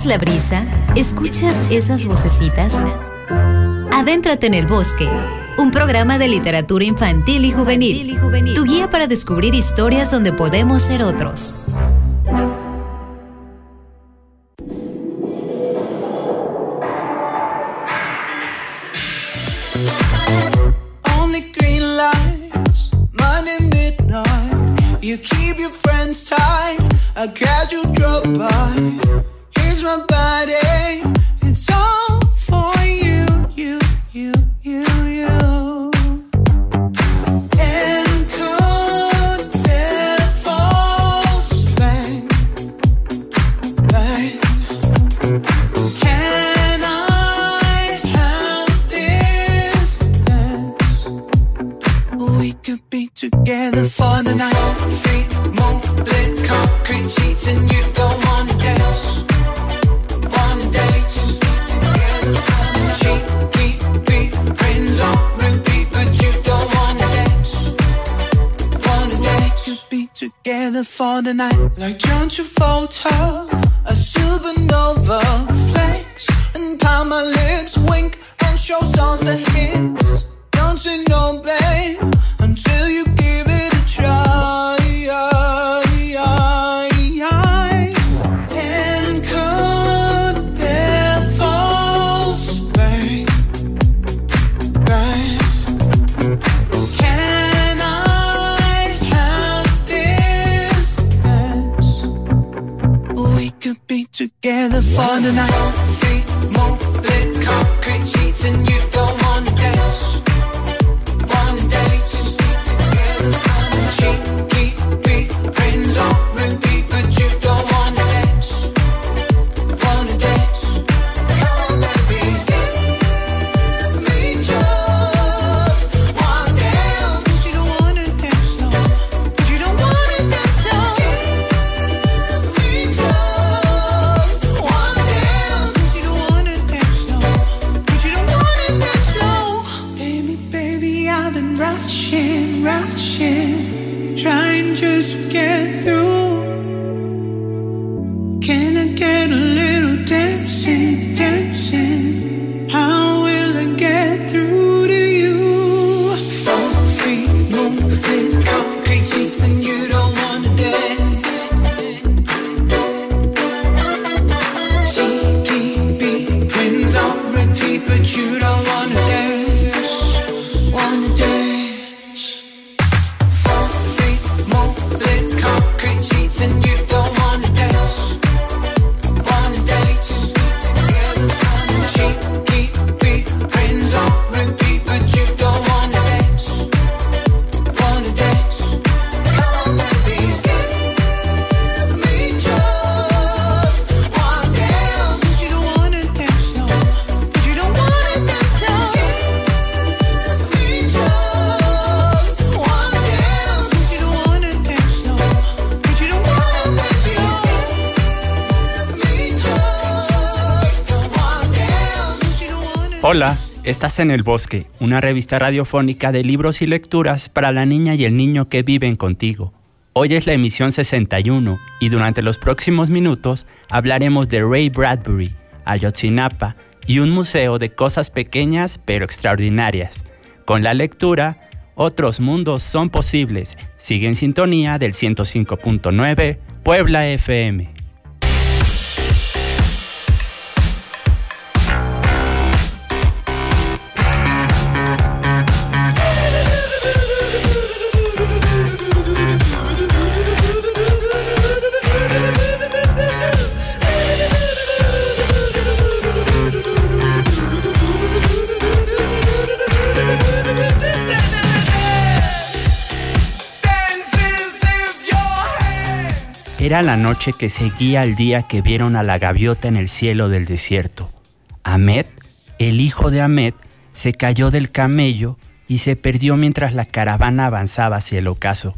¿Sientes la brisa? ¿Escuchas esas vocecitas? Adéntrate en el bosque, un programa de literatura infantil y juvenil, tu guía para descubrir historias donde podemos ser otros. You keep your friends tight. A casual drop by. Together for the night. Hola, estás en El Bosque, una revista radiofónica de libros y lecturas para la niña y el niño que viven contigo. Hoy es la emisión 61 y durante los próximos minutos hablaremos de Ray Bradbury, Ayotzinapa y un museo de cosas pequeñas pero extraordinarias. Con la lectura, otros mundos son posibles. Sigue en sintonía del 105.9 Puebla FM. Era la noche que seguía al día que vieron a la gaviota en el cielo del desierto. Ahmed, el hijo de Ahmed, se cayó del camello y se perdió mientras la caravana avanzaba hacia el ocaso.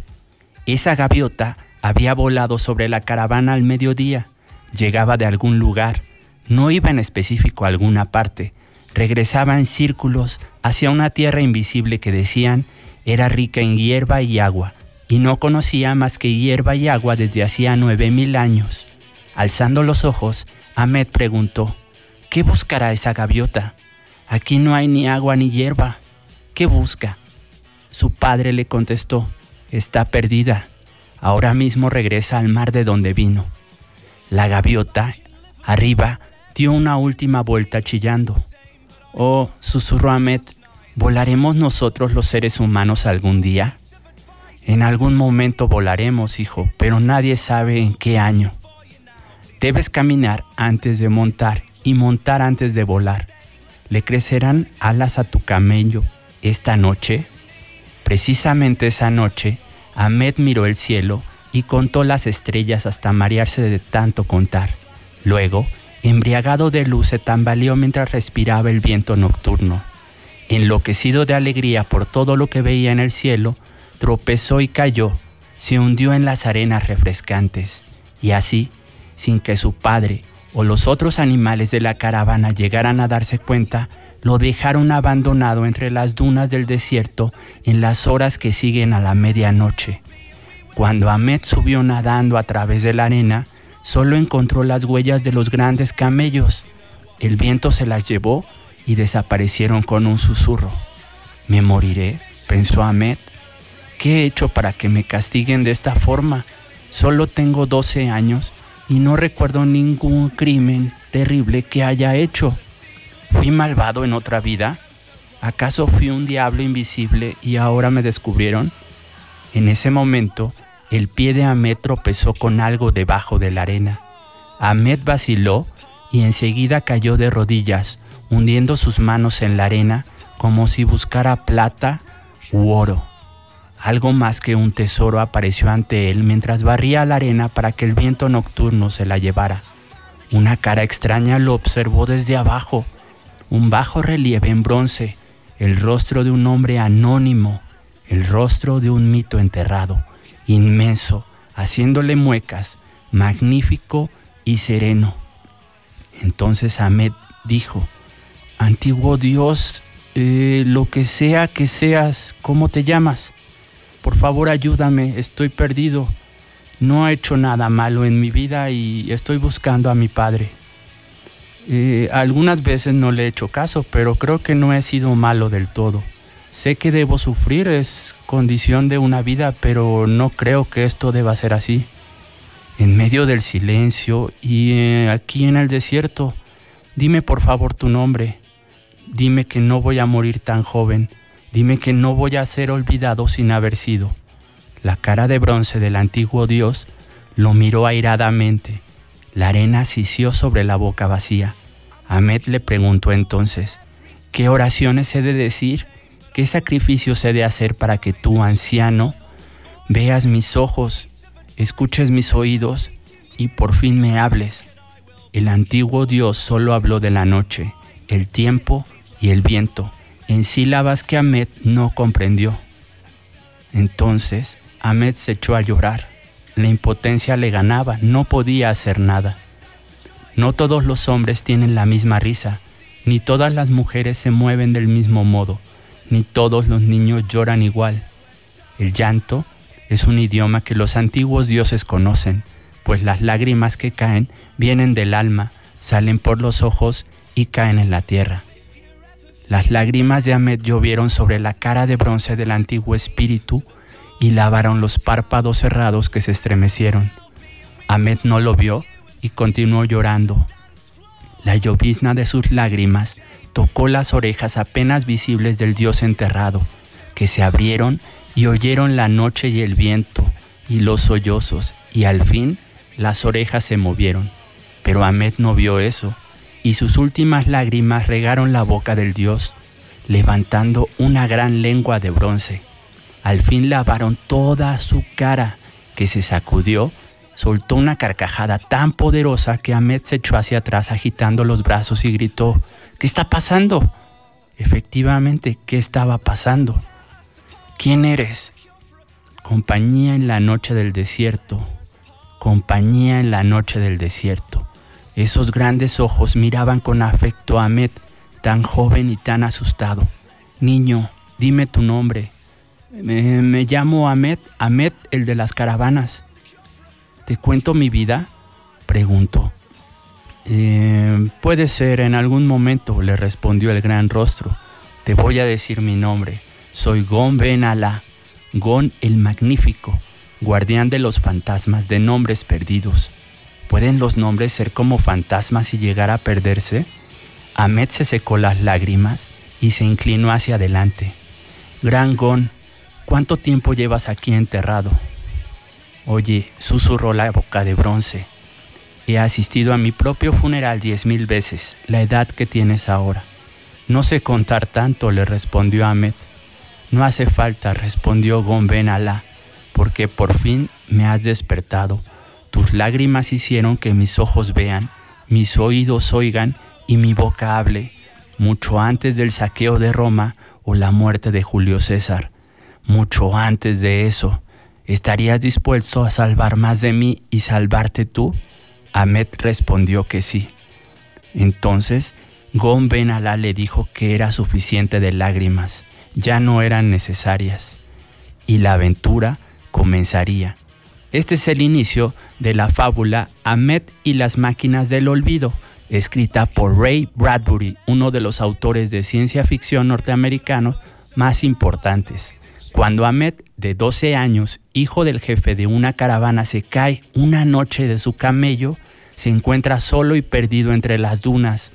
Esa gaviota había volado sobre la caravana al mediodía, llegaba de algún lugar, no iba en específico a alguna parte, regresaba en círculos hacia una tierra invisible que decían era rica en hierba y agua, y no conocía más que hierba y agua desde hacía nueve mil años. Alzando los ojos, Ahmed preguntó, ¿qué buscará esa gaviota? Aquí no hay ni agua ni hierba. ¿Qué busca? Su padre le contestó, está perdida. Ahora mismo regresa al mar de donde vino. La gaviota, arriba, dio una última vuelta chillando. Oh, susurró Ahmed, ¿volaremos nosotros los seres humanos algún día? En algún momento volaremos, hijo, pero nadie sabe en qué año. Debes caminar antes de montar y montar antes de volar. ¿Le crecerán alas a tu camello esta noche? Precisamente esa noche, Ahmed miró el cielo y contó las estrellas hasta marearse de tanto contar. Luego, embriagado de luz, se tambaleó mientras respiraba el viento nocturno. Enloquecido de alegría por todo lo que veía en el cielo, tropezó y cayó, se hundió en las arenas refrescantes, y así, sin que su padre o los otros animales de la caravana llegaran a darse cuenta, lo dejaron abandonado entre las dunas del desierto en las horas que siguen a la medianoche. Cuando Ahmed subió nadando a través de la arena, solo encontró las huellas de los grandes camellos. El viento se las llevó y desaparecieron con un susurro. ¿Me moriré? pensó Ahmed. ¿Qué he hecho para que me castiguen de esta forma? Solo tengo 12 años y no recuerdo ningún crimen terrible que haya hecho. ¿Fui malvado en otra vida? ¿Acaso fui un diablo invisible y ahora me descubrieron? En ese momento, el pie de Ahmed tropezó con algo debajo de la arena. Ahmed vaciló y enseguida cayó de rodillas, hundiendo sus manos en la arena como si buscara plata u oro. Algo más que un tesoro apareció ante él mientras barría la arena para que el viento nocturno se la llevara. Una cara extraña lo observó desde abajo, un bajo relieve en bronce, el rostro de un hombre anónimo, el rostro de un mito enterrado, inmenso, haciéndole muecas, magnífico y sereno. Entonces Ahmed dijo, Antiguo Dios, eh, lo que sea que seas, ¿cómo te llamas? Por favor ayúdame, estoy perdido. No he hecho nada malo en mi vida y estoy buscando a mi padre. Eh, algunas veces no le he hecho caso, pero creo que no he sido malo del todo. Sé que debo sufrir, es condición de una vida, pero no creo que esto deba ser así. En medio del silencio y eh, aquí en el desierto, dime por favor tu nombre. Dime que no voy a morir tan joven Dime que no voy a ser olvidado sin haber sido. La cara de bronce del antiguo dios lo miró airadamente. La arena sisió sobre la boca vacía. Ahmed le preguntó entonces, ¿qué oraciones he de decir? ¿Qué sacrificios he de hacer para que tú, anciano, veas mis ojos, escuches mis oídos y por fin me hables? El antiguo Dios solo habló de la noche, el tiempo y el viento en sílabas que Ahmed no comprendió. Entonces Ahmed se echó a llorar. La impotencia le ganaba, no podía hacer nada. No todos los hombres tienen la misma risa, ni todas las mujeres se mueven del mismo modo, ni todos los niños lloran igual. El llanto es un idioma que los antiguos dioses conocen, pues las lágrimas que caen vienen del alma, salen por los ojos y caen en la tierra. Las lágrimas de Ahmed llovieron sobre la cara de bronce del antiguo espíritu y lavaron los párpados cerrados que se estremecieron. Ahmed no lo vio y continuó llorando. La llovizna de sus lágrimas tocó las orejas apenas visibles del dios enterrado, que se abrieron y oyeron la noche y el viento y los sollozos, y al fin las orejas se movieron. Pero Ahmed no vio eso y sus últimas lágrimas regaron la boca del dios, levantando una gran lengua de bronce. Al fin lavaron toda su cara, que se sacudió, soltó una carcajada tan poderosa que Ahmed se echó hacia atrás agitando los brazos y gritó, ¿qué está pasando? Efectivamente, ¿qué estaba pasando? ¿Quién eres? Compañía en la noche del desierto, compañía en la noche del desierto. Esos grandes ojos miraban con afecto a Ahmed, tan joven y tan asustado. Niño, dime tu nombre. Me, llamo Ahmed, Ahmed el de las caravanas. ¿Te cuento mi vida? preguntó. Eh, puede ser en algún momento, le respondió el gran rostro. Te voy a decir mi nombre. Soy Gon Ben Alá, Gon el Magnífico, guardián de los fantasmas de nombres perdidos. ¿Pueden los nombres ser como fantasmas y llegar a perderse? Ahmed se secó las lágrimas y se inclinó hacia adelante. Gran Gon, ¿cuánto tiempo llevas aquí enterrado? Oye, susurró la boca de bronce. He asistido a mi propio funeral diez mil veces, la edad que tienes ahora. No sé contar tanto, le respondió Ahmed. No hace falta, respondió Gon Ben Alá, porque por fin me has despertado. Tus lágrimas hicieron que mis ojos vean, mis oídos oigan y mi boca hable, mucho antes del saqueo de Roma o la muerte de Julio César. Mucho antes de eso, ¿estarías dispuesto a salvar más de mí y salvarte tú? Ahmed respondió que sí. Entonces, Gon Ben Alá le dijo que era suficiente de lágrimas, ya no eran necesarias, y la aventura comenzaría. Este es el inicio de la fábula Ahmed y las máquinas del olvido, escrita por Ray Bradbury, uno de los autores de ciencia ficción norteamericanos más importantes. Cuando Ahmed, de 12 años, hijo del jefe de una caravana, se cae una noche de su camello, se encuentra solo y perdido entre las dunas.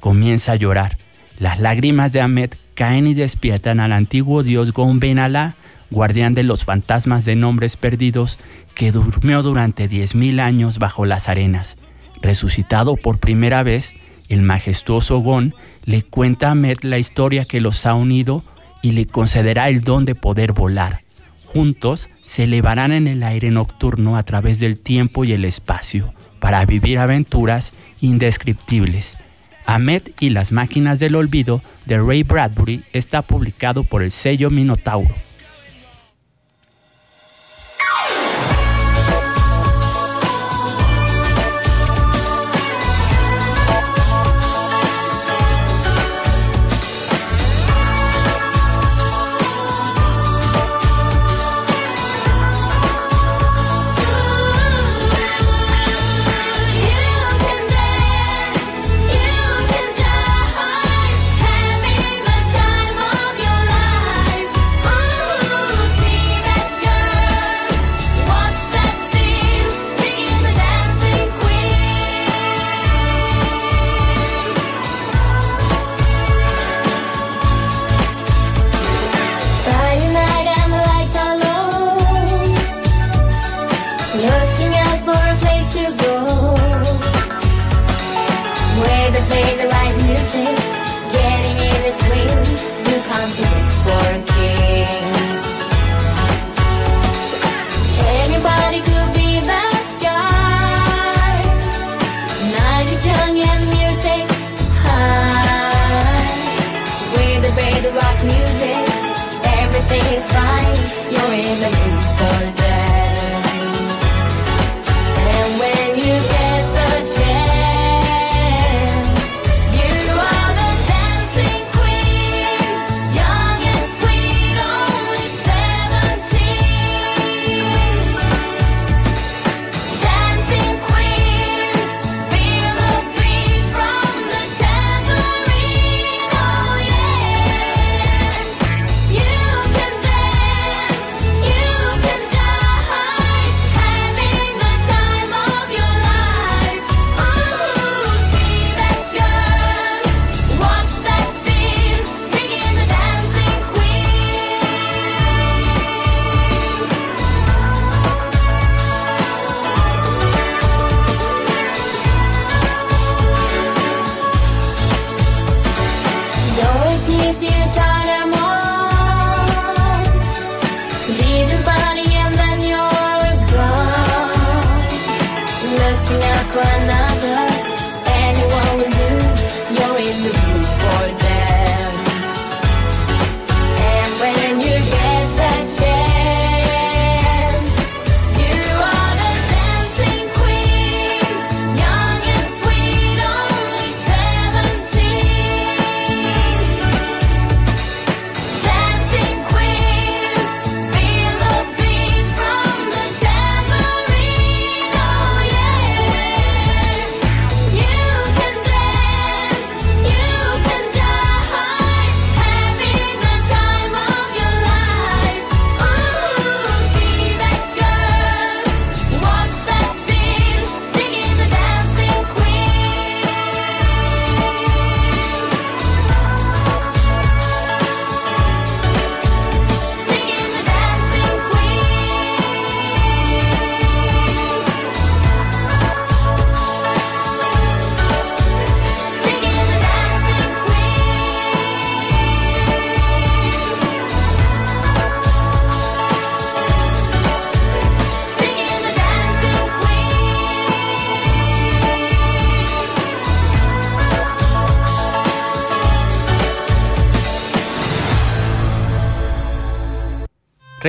Comienza a llorar. Las lágrimas de Ahmed caen y despiertan al antiguo dios Gon Ben Alá, guardián de los fantasmas de nombres perdidos, que durmió durante 10.000 años bajo las arenas. Resucitado por primera vez, el majestuoso Gon le cuenta a Ahmed la historia que los ha unido y le concederá el don de poder volar. Juntos se elevarán en el aire nocturno a través del tiempo y el espacio para vivir aventuras indescriptibles. Ahmed y las máquinas del olvido de Ray Bradbury está publicado por el sello Minotauro.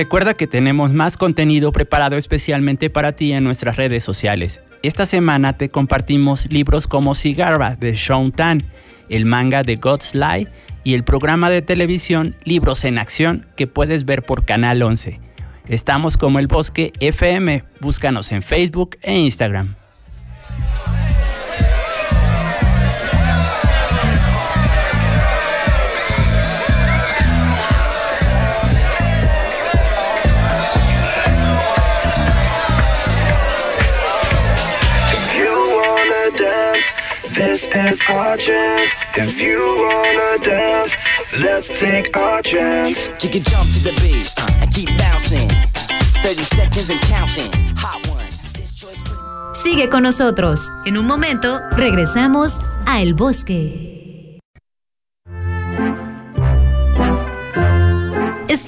Recuerda que tenemos más contenido preparado especialmente para ti en nuestras redes sociales. Esta semana te compartimos libros como Cigarra de Sean Tan, el manga de God's Lie y el programa de televisión Libros en Acción que puedes ver por Canal 11. Estamos como El Bosque FM, búscanos en Facebook e Instagram. This is our chance. If you wanna dance, let's take our chance. You can jump to the beat uh, and keep bouncing. 30 seconds and counting. Hot one. Sigue con nosotros. En un momento regresamos a El Bosque.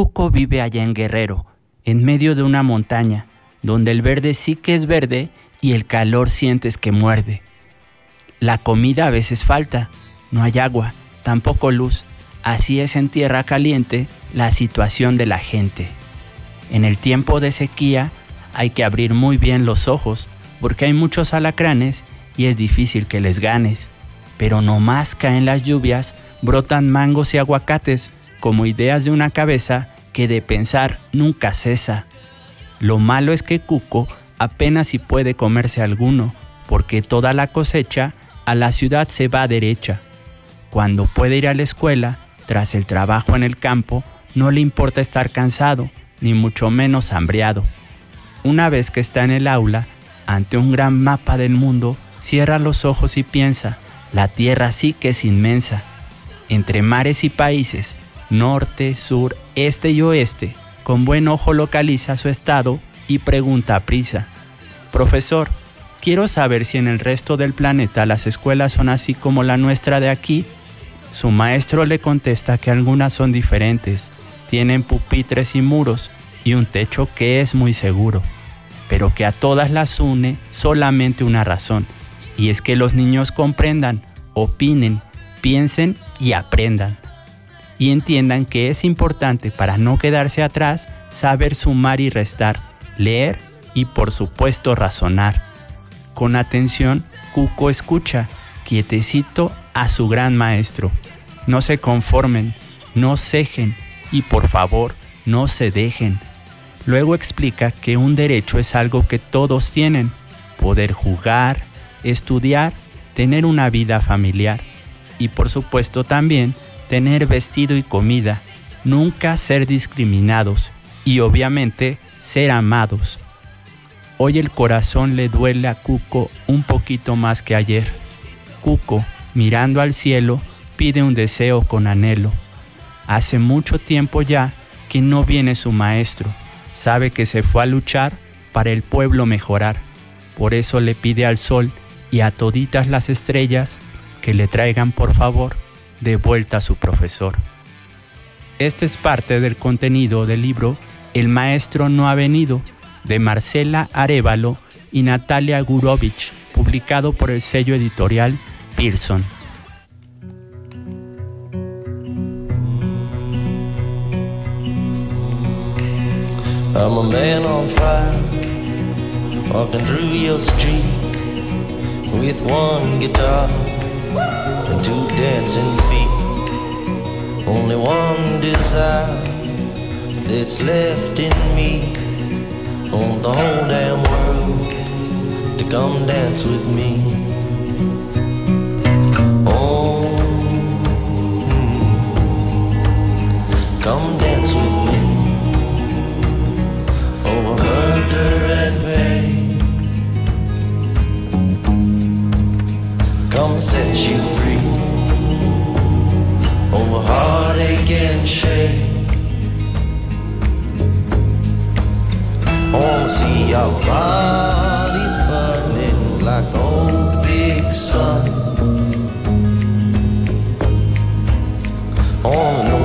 Cuco vive allá en Guerrero, en medio de una montaña, donde el verde sí que es verde y el calor sientes que muerde. La comida a veces falta, no hay agua, tampoco luz. Así es en tierra caliente la situación de la gente. En el tiempo de sequía hay que abrir muy bien los ojos porque hay muchos alacranes y es difícil que les ganes. Pero no más caen las lluvias, brotan mangos y aguacates como ideas de una cabeza que de pensar nunca cesa. Lo malo es que Cuco apenas si puede comerse alguno, porque toda la cosecha a la ciudad se va derecha. Cuando puede ir a la escuela, tras el trabajo en el campo, no le importa estar cansado, ni mucho menos hambriado. Una vez que está en el aula, ante un gran mapa del mundo, cierra los ojos y piensa, la tierra sí que es inmensa. Entre mares y países, norte, sur, este y oeste, con buen ojo localiza su estado y pregunta a prisa, Profesor, quiero saber si en el resto del planeta las escuelas son así como la nuestra de aquí. Su maestro le contesta que algunas son diferentes, tienen pupitres y muros y un techo que es muy seguro, pero que a todas las une solamente una razón, y es que los niños comprendan, opinen, piensen y aprendan. Y entiendan que es importante para no quedarse atrás saber sumar y restar, leer y por supuesto razonar. Con atención, Cuco escucha, quietecito, a su gran maestro. No se conformen, no cejen y por favor, no se dejen. Luego explica que un derecho es algo que todos tienen, poder jugar, estudiar, tener una vida familiar y por supuesto también tener vestido y comida, nunca ser discriminados y obviamente ser amados. Hoy el corazón le duele a Cuco un poquito más que ayer. Cuco, mirando al cielo, pide un deseo con anhelo. Hace mucho tiempo ya que no viene su maestro. Sabe que se fue a luchar para el pueblo mejorar. Por eso le pide al sol y a toditas las estrellas que le traigan por favor de vuelta a su profesor. Este es parte del contenido del libro El maestro no ha venido de Marcela Arevalo y Natalia Gurovich, publicado por el sello editorial Pearson. And two dancing feet. Only one desire that's left in me on the whole damn world to come dance with me. Oh, come dance with me oh, over murder Come set you free oh, over heartache and shame. I wanna see our bodies burning like old big sun. I wanna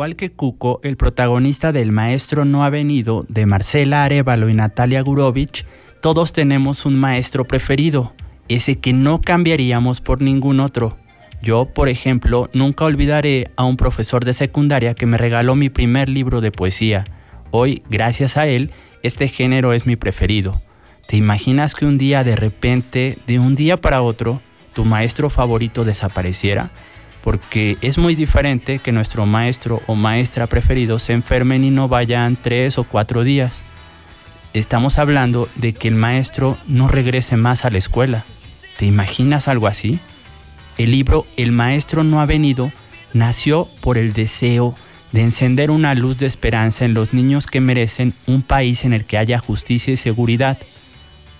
Igual que Cuco, el protagonista del Maestro no ha venido, de Marcela Arevalo y Natalia Gurovich, todos tenemos un maestro preferido, ese que no cambiaríamos por ningún otro. Yo, por ejemplo, nunca olvidaré a un profesor de secundaria que me regaló mi primer libro de poesía. Hoy, gracias a él, este género es mi preferido. ¿Te imaginas que un día de repente, de un día para otro, tu maestro favorito desapareciera? Porque es muy diferente que nuestro maestro o maestra preferido se enfermen y no vayan tres o cuatro días. Estamos hablando de que el maestro no regrese más a la escuela. ¿Te imaginas algo así? El libro El maestro no ha venido nació por el deseo de encender una luz de esperanza en los niños que merecen un país en el que haya justicia y seguridad.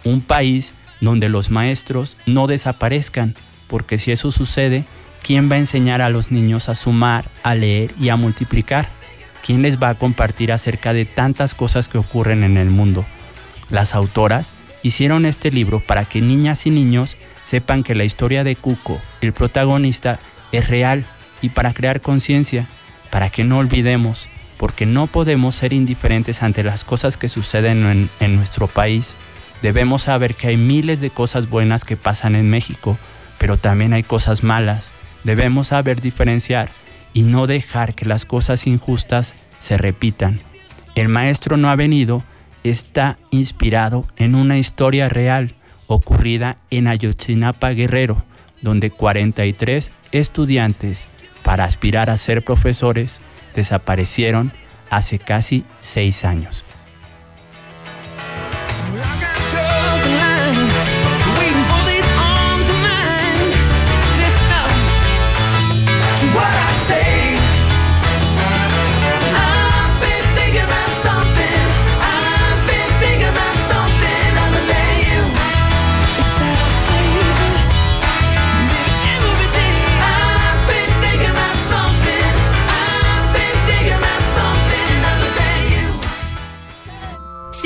Un país donde los maestros no desaparezcan, porque si eso sucede, ¿Quién va a enseñar a los niños a sumar, a leer y a multiplicar? ¿Quién les va a compartir acerca de tantas cosas que ocurren en el mundo? Las autoras hicieron este libro para que niñas y niños sepan que la historia de Cuco, el protagonista, es real y para crear conciencia, para que no olvidemos, porque no podemos ser indiferentes ante las cosas que suceden en, en nuestro país. Debemos saber que hay miles de cosas buenas que pasan en México, pero también hay cosas malas debemos saber diferenciar y no dejar que las cosas injustas se repitan. El maestro no ha venido está inspirado en una historia real ocurrida en Ayotzinapa Guerrero, donde 43 estudiantes para aspirar a ser profesores desaparecieron hace casi seis años.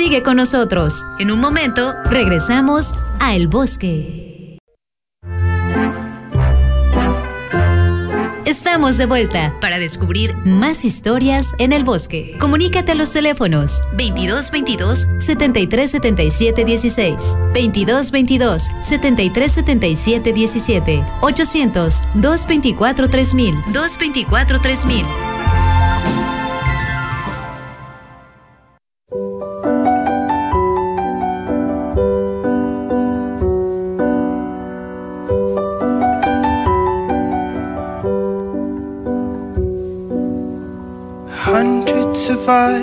Sigue con nosotros. En un momento regresamos a El Bosque. Estamos de vuelta para descubrir más historias en el bosque. Comunícate a los teléfonos 2222 7377 16, 2222 7377 17, 800 224 3000, 224 3000.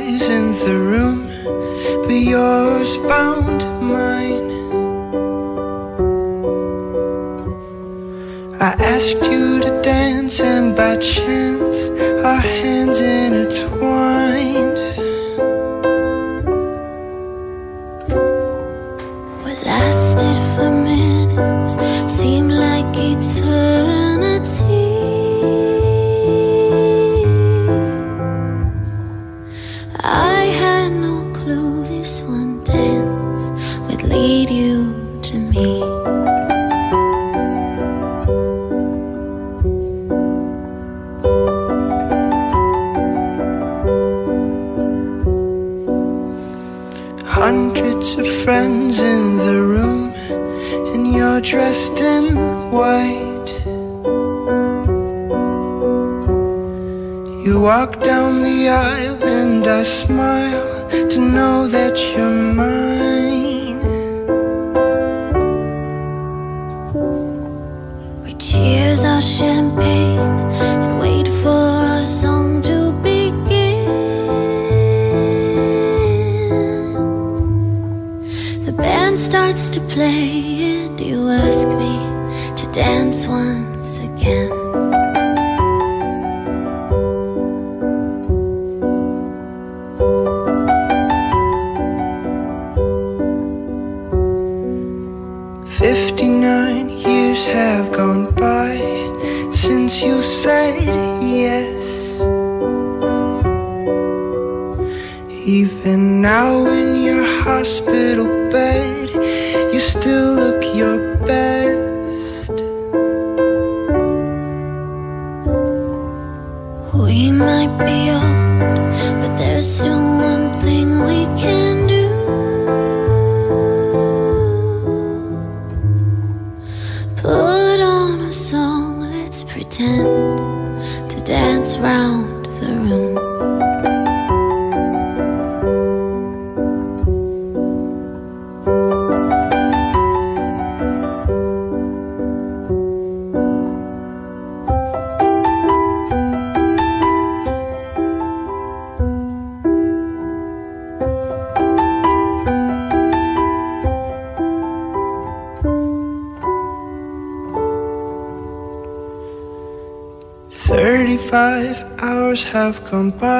Eyes in the room, but yours found mine. I asked you to dance, and by chance, our come by.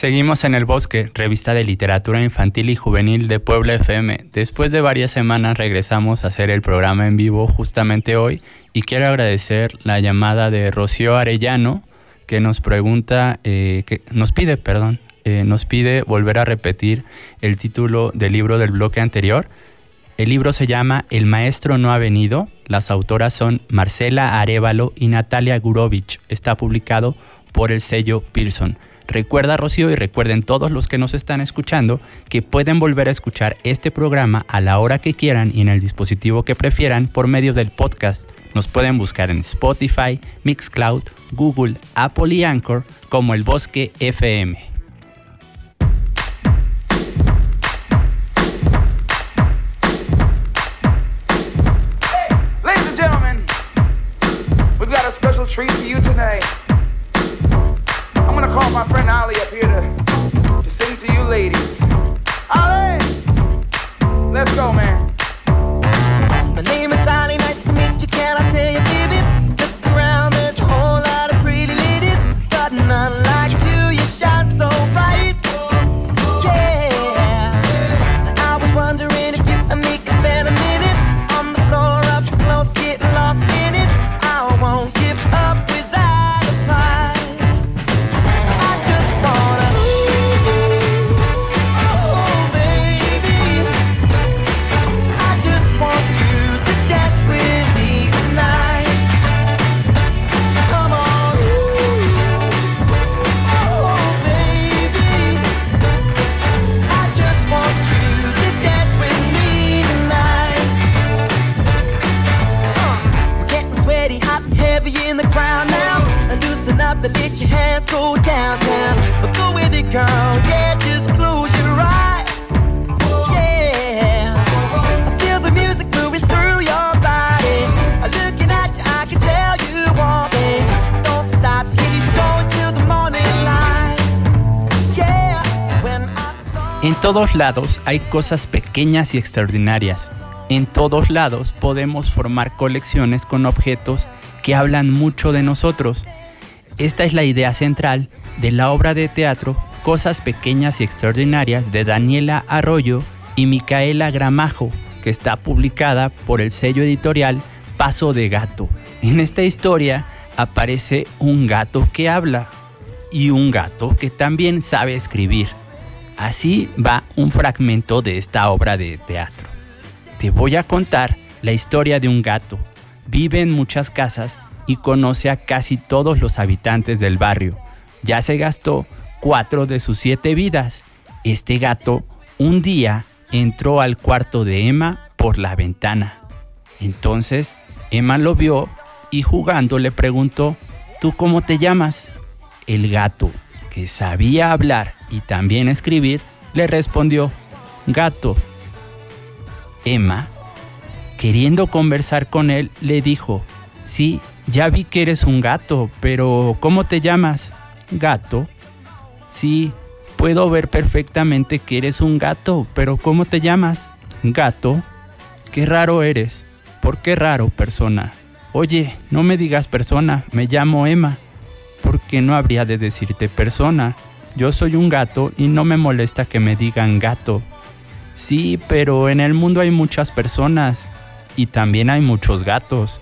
Seguimos en el bosque, revista de literatura infantil y juvenil de Puebla FM. Después de varias semanas regresamos a hacer el programa en vivo justamente hoy y quiero agradecer la llamada de Rocío Arellano que nos pregunta, eh, que nos pide, perdón, eh, nos pide volver a repetir el título del libro del bloque anterior. El libro se llama El maestro no ha venido. Las autoras son Marcela Arevalo y Natalia Gurovich. Está publicado por el sello Pearson. Recuerda, Rocío, y recuerden todos los que nos están escuchando, que pueden volver a escuchar este programa a la hora que quieran y en el dispositivo que prefieran por medio del podcast. Nos pueden buscar en Spotify, Mixcloud, Google, Apple y Anchor como El Bosque FM. Ladies and gentlemen, we've got a special treat for you tonight. Call my friend Ali up here to, to sing to you ladies. Ali! Let's go, man. My name is Ali, todos lados hay cosas pequeñas y extraordinarias. En todos lados podemos formar colecciones con objetos que hablan mucho de nosotros. Esta es la idea central de la obra de teatro Cosas Pequeñas y Extraordinarias de Daniela Arroyo y Micaela Gramajo, que está publicada por el sello editorial Paso de Gato. En esta historia aparece un gato que habla y un gato que también sabe escribir. Así va un fragmento de esta obra de teatro. Te voy a contar la historia de un gato. Vive en muchas casas y conoce a casi todos los habitantes del barrio. Ya se gastó cuatro de sus siete vidas. Este gato un día entró al cuarto de Emma por la ventana. Entonces Emma lo vio y jugando le preguntó, ¿tú cómo te llamas? El gato, que sabía hablar y también escribir, le respondió, gato. Emma, queriendo conversar con él, le dijo, sí, ya vi que eres un gato, pero ¿cómo te llamas? Gato. Sí, puedo ver perfectamente que eres un gato, pero ¿cómo te llamas? Gato. Qué raro eres. ¿Por qué raro, persona? Oye, no me digas persona, me llamo Emma. ¿Por qué no habría de decirte persona? Yo soy un gato y no me molesta que me digan gato. Sí, pero en el mundo hay muchas personas y también hay muchos gatos.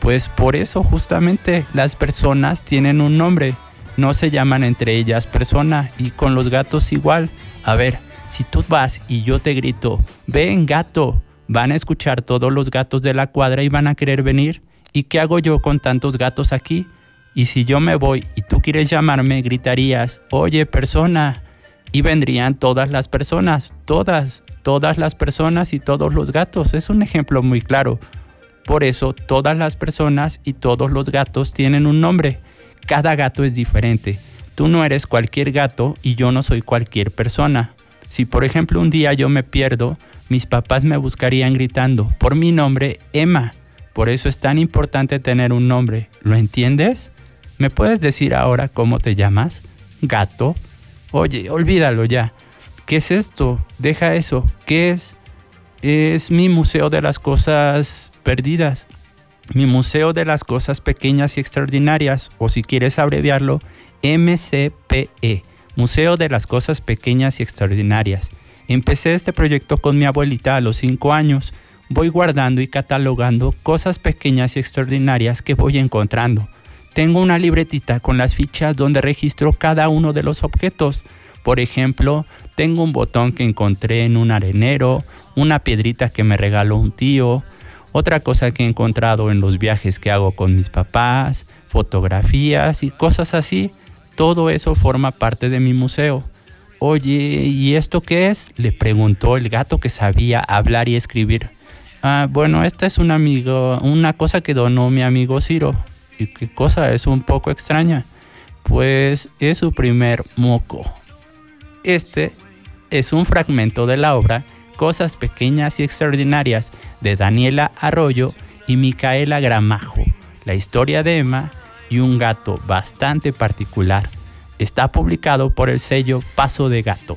Pues por eso justamente las personas tienen un nombre, no se llaman entre ellas persona y con los gatos igual. A ver, si tú vas y yo te grito, ven gato, van a escuchar todos los gatos de la cuadra y van a querer venir. ¿Y qué hago yo con tantos gatos aquí? Y si yo me voy y tú quieres llamarme, gritarías, oye persona. Y vendrían todas las personas, todas, todas las personas y todos los gatos. Es un ejemplo muy claro. Por eso todas las personas y todos los gatos tienen un nombre. Cada gato es diferente. Tú no eres cualquier gato y yo no soy cualquier persona. Si por ejemplo un día yo me pierdo, mis papás me buscarían gritando por mi nombre, Emma. Por eso es tan importante tener un nombre. ¿Lo entiendes? ¿Me puedes decir ahora cómo te llamas? Gato. Oye, olvídalo ya. ¿Qué es esto? Deja eso. ¿Qué es? Es mi museo de las cosas perdidas. Mi museo de las cosas pequeñas y extraordinarias, o si quieres abreviarlo, MCPE, Museo de las Cosas Pequeñas y Extraordinarias. Empecé este proyecto con mi abuelita a los 5 años. Voy guardando y catalogando cosas pequeñas y extraordinarias que voy encontrando. Tengo una libretita con las fichas donde registro cada uno de los objetos. Por ejemplo, tengo un botón que encontré en un arenero, una piedrita que me regaló un tío, otra cosa que he encontrado en los viajes que hago con mis papás, fotografías y cosas así. Todo eso forma parte de mi museo. Oye, ¿y esto qué es? Le preguntó el gato que sabía hablar y escribir. Ah, bueno, esta es un amigo, una cosa que donó mi amigo Ciro. ¿Y qué cosa? Es un poco extraña. Pues es su primer moco. Este es un fragmento de la obra Cosas Pequeñas y Extraordinarias de Daniela Arroyo y Micaela Gramajo. La historia de Emma y un gato bastante particular. Está publicado por el sello Paso de Gato.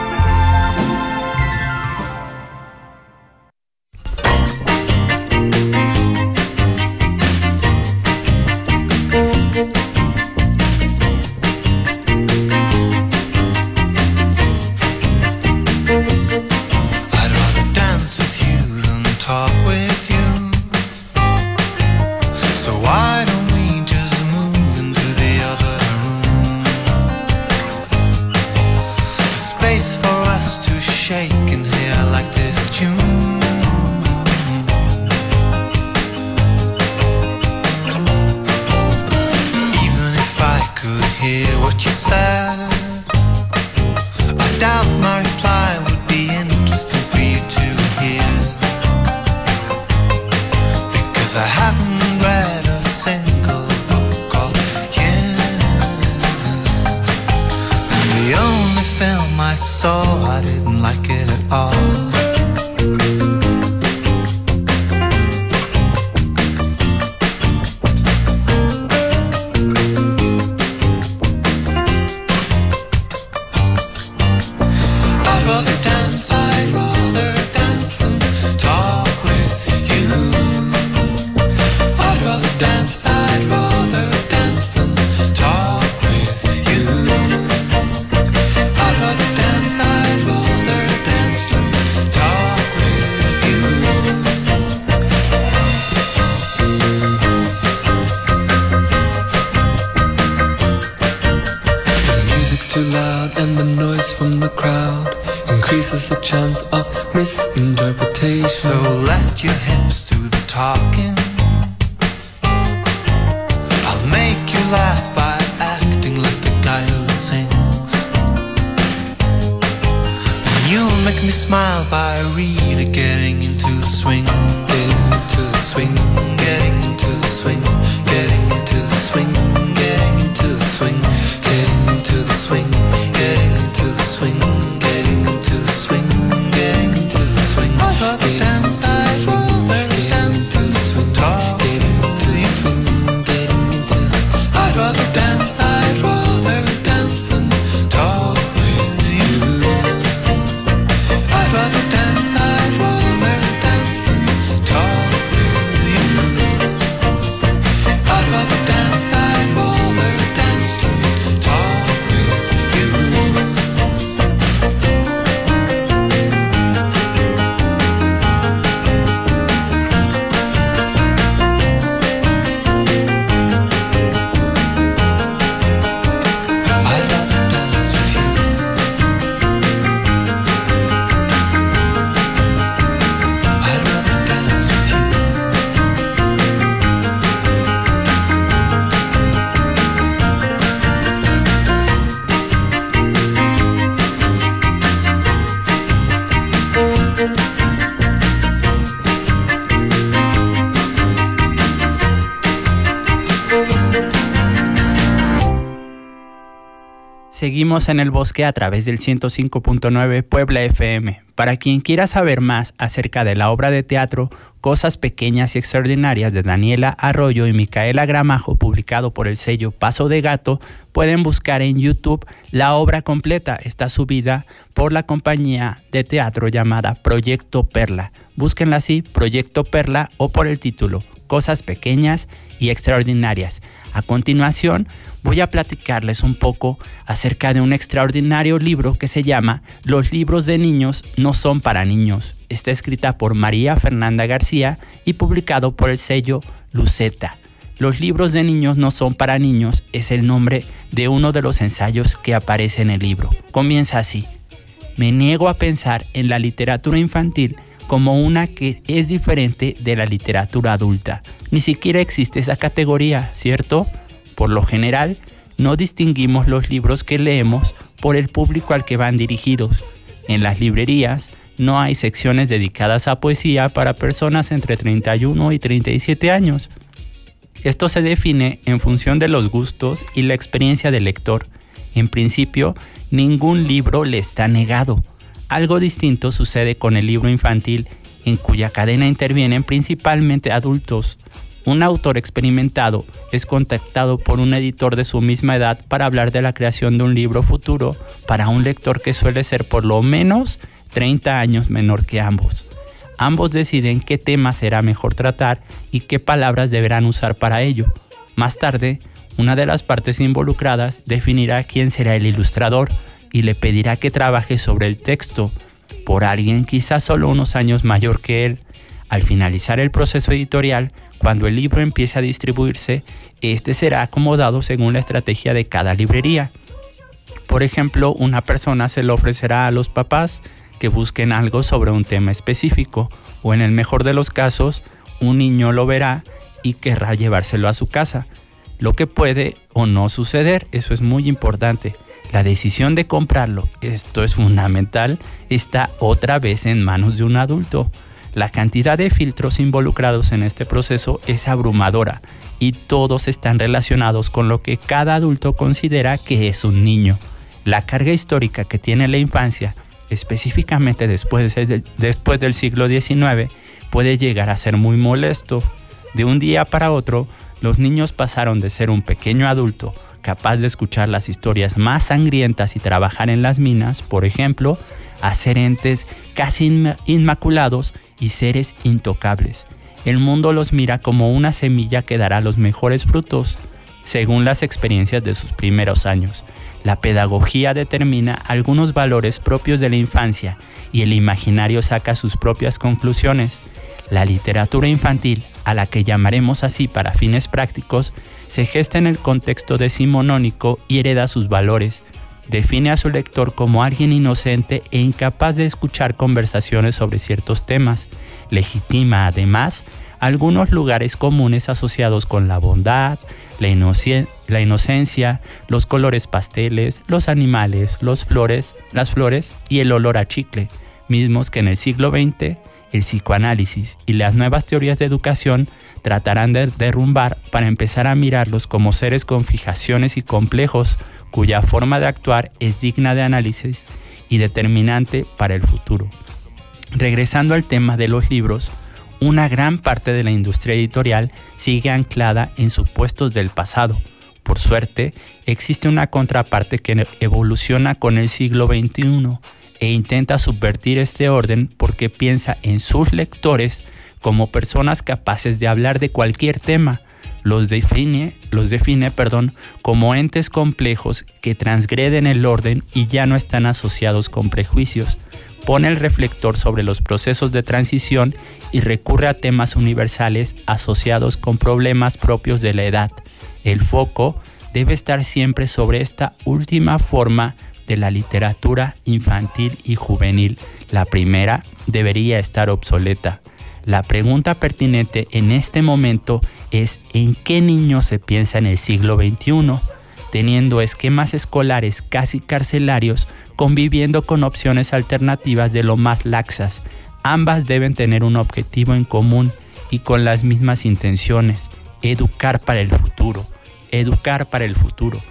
I saw, I didn't like it at all. Seguimos en el bosque a través del 105.9 Puebla FM. Para quien quiera saber más acerca de la obra de teatro Cosas Pequeñas y Extraordinarias de Daniela Arroyo y Micaela Gramajo, publicado por el sello Paso de Gato, pueden buscar en YouTube la obra completa. Está subida por la compañía de teatro llamada Proyecto Perla. Búsquenla así, Proyecto Perla, o por el título Cosas Pequeñas y Extraordinarias. A continuación, voy a platicarles un poco acerca de un extraordinario libro que se llama Los libros de niños no son para niños. Está escrita por María Fernanda García y publicado por el sello Luceta. Los libros de niños no son para niños es el nombre de uno de los ensayos que aparece en el libro. Comienza así. Me niego a pensar en la literatura infantil como una que es diferente de la literatura adulta. Ni siquiera existe esa categoría, ¿cierto? Por lo general, no distinguimos los libros que leemos por el público al que van dirigidos. En las librerías no hay secciones dedicadas a poesía para personas entre 31 y 37 años. Esto se define en función de los gustos y la experiencia del lector. En principio, ningún libro le está negado. Algo distinto sucede con el libro infantil, en cuya cadena intervienen principalmente adultos. Un autor experimentado es contactado por un editor de su misma edad para hablar de la creación de un libro futuro para un lector que suele ser por lo menos 30 años menor que ambos. Ambos deciden qué tema será mejor tratar y qué palabras deberán usar para ello. Más tarde, una de las partes involucradas definirá quién será el ilustrador y le pedirá que trabaje sobre el texto por alguien quizás solo unos años mayor que él. Al finalizar el proceso editorial, Cuando el libro empiece a distribuirse, este será acomodado según la estrategia de cada librería. Por ejemplo, una persona se lo ofrecerá a los papás que busquen algo sobre un tema específico, o en el mejor de los casos, un niño lo verá y querrá llevárselo a su casa. Lo que puede o no suceder, eso es muy importante. La decisión de comprarlo, esto es fundamental, está otra vez en manos de un adulto. La cantidad de filtros involucrados en este proceso es abrumadora y todos están relacionados con lo que cada adulto considera que es un niño. La carga histórica que tiene la infancia, específicamente después, después del siglo XIX, puede llegar a ser muy molesto. De un día para otro, los niños pasaron de ser un pequeño adulto capaz de escuchar las historias más sangrientas y trabajar en las minas, por ejemplo, a ser entes casi inma- inmaculados y seres intocables. El mundo los mira como una semilla que dará los mejores frutos, según las experiencias de sus primeros años. La pedagogía determina algunos valores propios de la infancia y el imaginario saca sus propias conclusiones. La literatura infantil, a la que llamaremos así para fines prácticos, se gesta en el contexto decimonónico y hereda sus valores. Define a su lector como alguien inocente e incapaz de escuchar conversaciones sobre ciertos temas. Legitima, además, algunos lugares comunes asociados con la bondad, la, la inocencia, los colores pasteles, los animales, los flores, las flores y el olor a chicle, mismos que en el siglo XX el psicoanálisis y las nuevas teorías de educación tratarán de derrumbar para empezar a mirarlos como seres con fijaciones y complejos cuya forma de actuar es digna de análisis y determinante para el futuro. Regresando al tema de los libros, una gran parte de la industria editorial sigue anclada en supuestos del pasado. Por suerte, existe una contraparte que evoluciona con el siglo XXI e intenta subvertir este orden porque piensa en sus lectores como personas capaces de hablar de cualquier tema. Los define, los define, perdón, como entes complejos que transgreden el orden y ya no están asociados con prejuicios. Pone el reflector sobre los procesos de transición y recurre a temas universales asociados con problemas propios de la edad. El foco debe estar siempre sobre esta última forma de la literatura infantil y juvenil. La primera debería estar obsoleta. La pregunta pertinente en este momento es ¿en qué niño se piensa en el siglo XXI? Teniendo esquemas escolares casi carcelarios, conviviendo con opciones alternativas de lo más laxas. Ambas deben tener un objetivo en común y con las mismas intenciones, educar para el futuro, educar para el futuro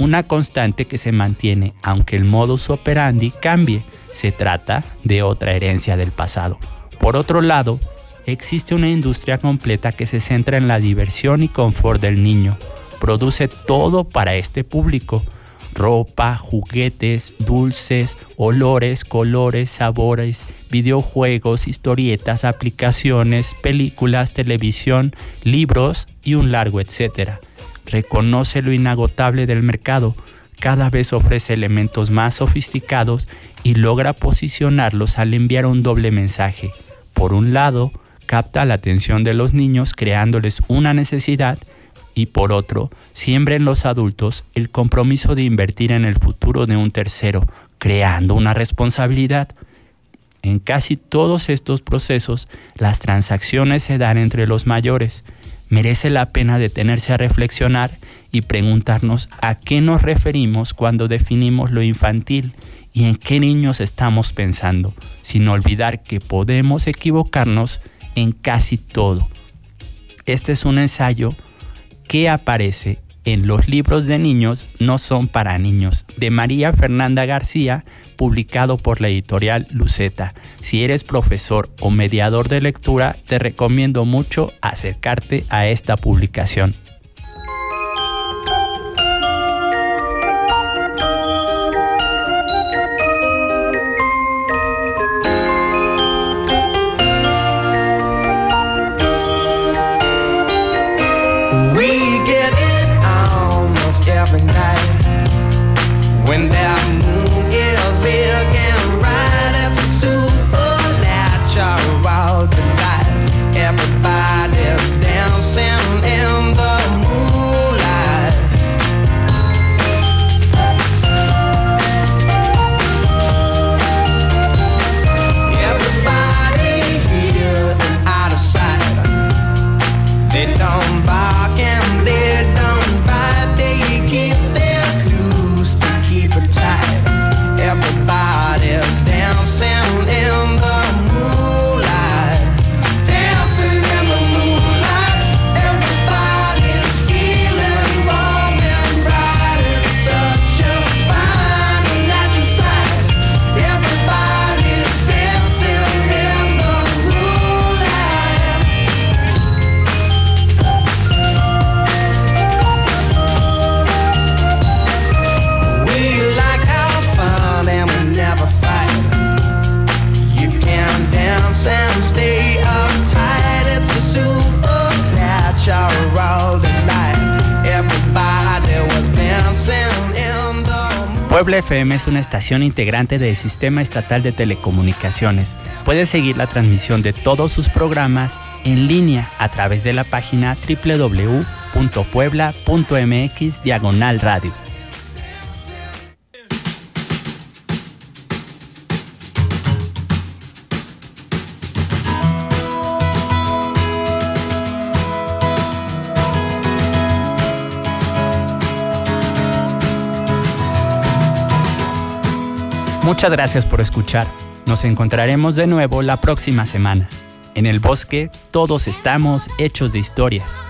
una constante que se mantiene aunque el modus operandi cambie. Se trata de otra herencia del pasado. Por otro lado, existe una industria completa que se centra en la diversión y confort del niño. Produce todo para este público. Ropa, juguetes, dulces, olores, colores, sabores, videojuegos, historietas, aplicaciones, películas, televisión, libros y un largo etcétera reconoce lo inagotable del mercado, cada vez ofrece elementos más sofisticados y logra posicionarlos al enviar un doble mensaje. Por un lado, capta la atención de los niños creándoles una necesidad y por otro, siembra en los adultos el compromiso de invertir en el futuro de un tercero, creando una responsabilidad. En casi todos estos procesos, las transacciones se dan entre los mayores, merece la pena detenerse a reflexionar y preguntarnos a qué nos referimos cuando definimos lo infantil y en qué niños estamos pensando, sin olvidar que podemos equivocarnos en casi todo. Este es un ensayo que aparece en los libros de niños No son para niños, de María Fernanda García, publicado por la editorial Luceta. Si eres profesor o mediador de lectura, te recomiendo mucho acercarte a esta publicación. Puebla FM es una estación integrante del Sistema Estatal de Telecomunicaciones. Puedes seguir la transmisión de todos sus programas en línea a través de la página www.puebla.mx diagonal radio. Muchas gracias por escuchar. Nos encontraremos de nuevo la próxima semana. En el bosque todos estamos hechos de historias.